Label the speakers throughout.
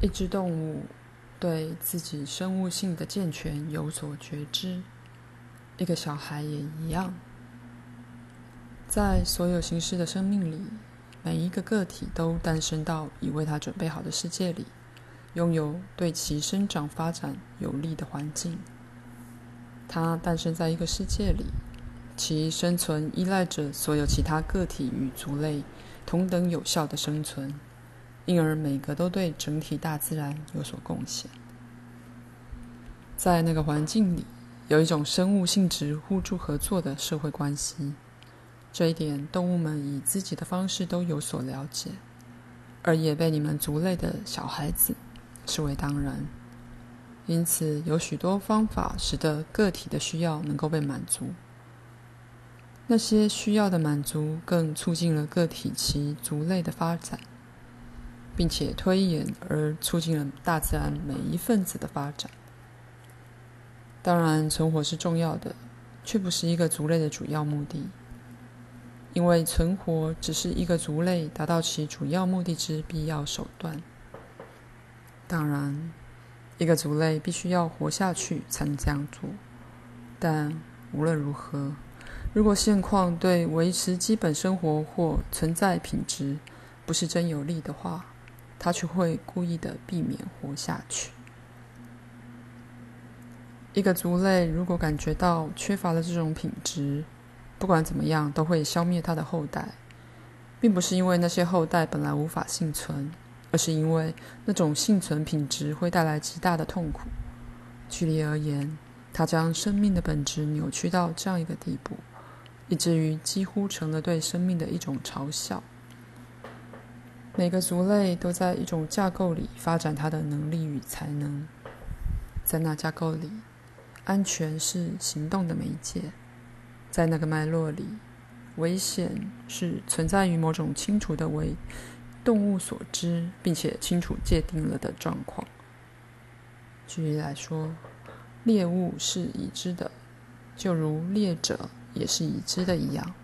Speaker 1: 一只动物对自己生物性的健全有所觉知，一个小孩也一样。在所有形式的生命里，每一个个体都诞生到已为他准备好的世界里，拥有对其生长发展有利的环境。他诞生在一个世界里，其生存依赖着所有其他个体与族类同等有效的生存。因而，每个都对整体大自然有所贡献。在那个环境里，有一种生物性质互助合作的社会关系。这一点，动物们以自己的方式都有所了解，而也被你们族类的小孩子视为当然。因此，有许多方法使得个体的需要能够被满足。那些需要的满足，更促进了个体其族类的发展。并且推演而促进了大自然每一分子的发展。当然，存活是重要的，却不是一个族类的主要目的。因为存活只是一个族类达到其主要目的之必要手段。当然，一个族类必须要活下去才能这样做。但无论如何，如果现况对维持基本生活或存在品质不是真有利的话，他却会故意的避免活下去。一个族类如果感觉到缺乏了这种品质，不管怎么样都会消灭他的后代，并不是因为那些后代本来无法幸存，而是因为那种幸存品质会带来极大的痛苦。举例而言，他将生命的本质扭曲到这样一个地步，以至于几乎成了对生命的一种嘲笑。每个族类都在一种架构里发展它的能力与才能，在那架构里，安全是行动的媒介；在那个脉络里，危险是存在于某种清楚的为动物所知并且清楚界定了的状况。举例来说，猎物是已知的，就如猎者也是已知的一样。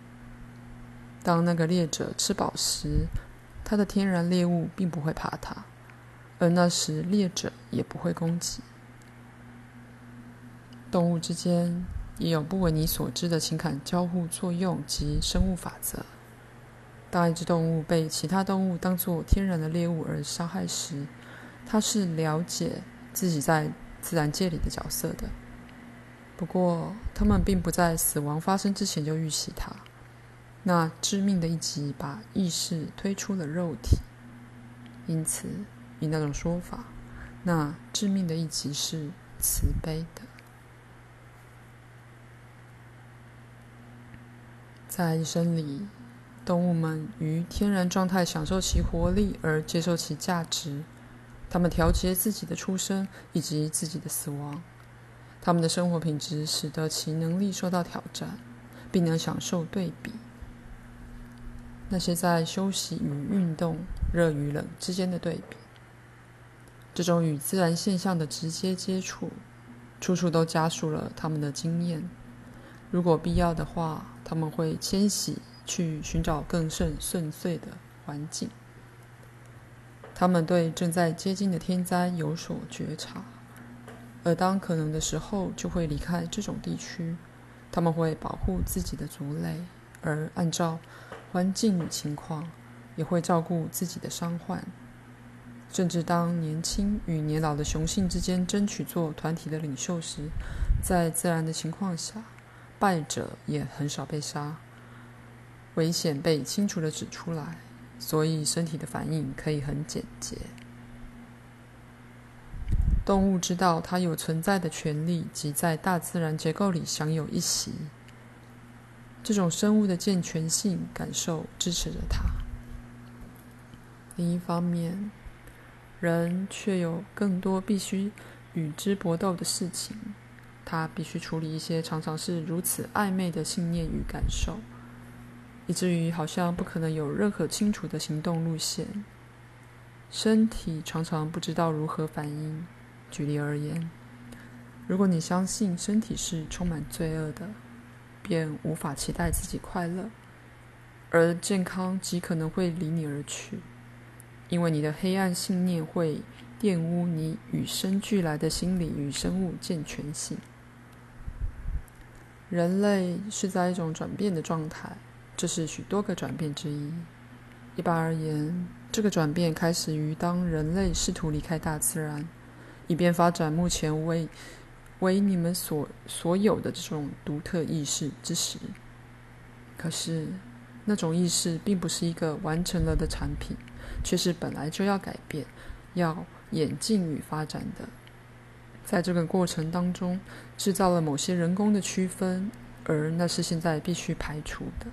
Speaker 1: 当那个猎者吃饱时，它的天然猎物并不会怕它，而那时猎者也不会攻击。动物之间也有不为你所知的情感交互作用及生物法则。当一只动物被其他动物当作天然的猎物而杀害时，它是了解自己在自然界里的角色的。不过，它们并不在死亡发生之前就预习它。那致命的一击把意识推出了肉体，因此，以那种说法，那致命的一击是慈悲的。在一生里，动物们于天然状态享受其活力而接受其价值，它们调节自己的出生以及自己的死亡，它们的生活品质使得其能力受到挑战，并能享受对比。那些在休息与运动、热与冷之间的对比，这种与自然现象的直接接触，处处都加速了他们的经验。如果必要的话，他们会迁徙去寻找更甚顺遂的环境。他们对正在接近的天灾有所觉察，而当可能的时候，就会离开这种地区。他们会保护自己的族类，而按照。环境与情况，也会照顾自己的伤患。甚至当年轻与年老的雄性之间争取做团体的领袖时，在自然的情况下，败者也很少被杀。危险被清楚地指出来，所以身体的反应可以很简洁。动物知道它有存在的权利，及在大自然结构里享有一席。这种生物的健全性感受支持着它。另一方面，人却有更多必须与之搏斗的事情。他必须处理一些常常是如此暧昧的信念与感受，以至于好像不可能有任何清楚的行动路线。身体常常不知道如何反应。举例而言，如果你相信身体是充满罪恶的，便无法期待自己快乐，而健康极可能会离你而去，因为你的黑暗信念会玷污你与生俱来的心理与生物健全性。人类是在一种转变的状态，这是许多个转变之一。一般而言，这个转变开始于当人类试图离开大自然，以便发展目前为为你们所所有的这种独特意识之时。可是，那种意识并不是一个完成了的产品，却是本来就要改变、要演进与发展的。在这个过程当中，制造了某些人工的区分，而那是现在必须排除的。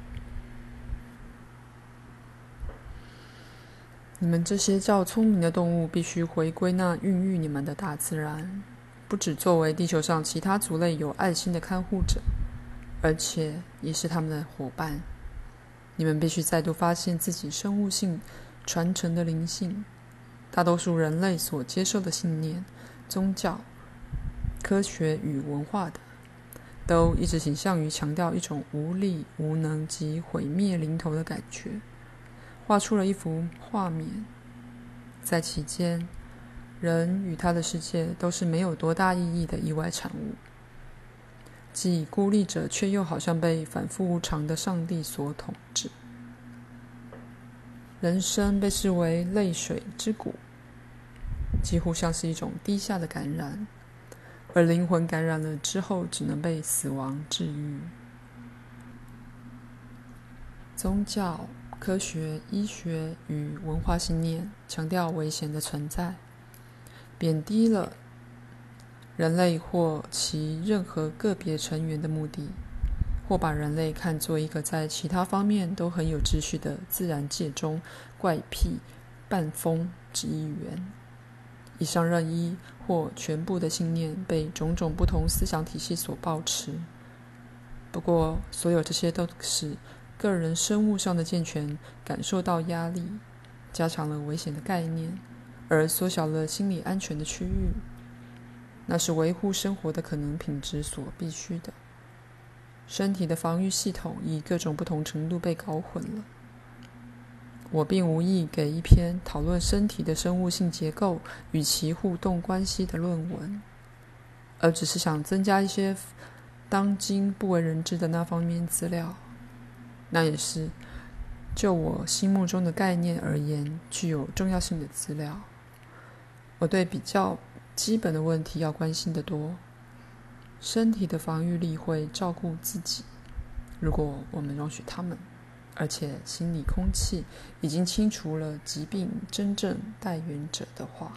Speaker 1: 你们这些较聪明的动物，必须回归那孕育你们的大自然，不只作为地球上其他族类有爱心的看护者，而且也是他们的伙伴。你们必须再度发现自己生物性传承的灵性。大多数人类所接受的信念、宗教。科学与文化的，都一直倾向于强调一种无力、无能及毁灭临头的感觉，画出了一幅画面，在其间，人与他的世界都是没有多大意义的意外产物，即孤立着却又好像被反复无常的上帝所统治。人生被视为泪水之谷，几乎像是一种低下的感染。而灵魂感染了之后，只能被死亡治愈。宗教、科学、医学与文化信念强调危险的存在，贬低了人类或其任何个别成员的目的，或把人类看作一个在其他方面都很有秩序的自然界中怪癖半疯之一员。以上任一或全部的信念被种种不同思想体系所抱持。不过，所有这些都使个人生物上的健全感受到压力，加强了危险的概念，而缩小了心理安全的区域。那是维护生活的可能品质所必须的。身体的防御系统以各种不同程度被搞混了。我并无意给一篇讨论身体的生物性结构与其互动关系的论文，而只是想增加一些当今不为人知的那方面资料。那也是就我心目中的概念而言具有重要性的资料。我对比较基本的问题要关心的多。身体的防御力会照顾自己，如果我们容许他们。而且心理空气已经清除了疾病真正带源者的话。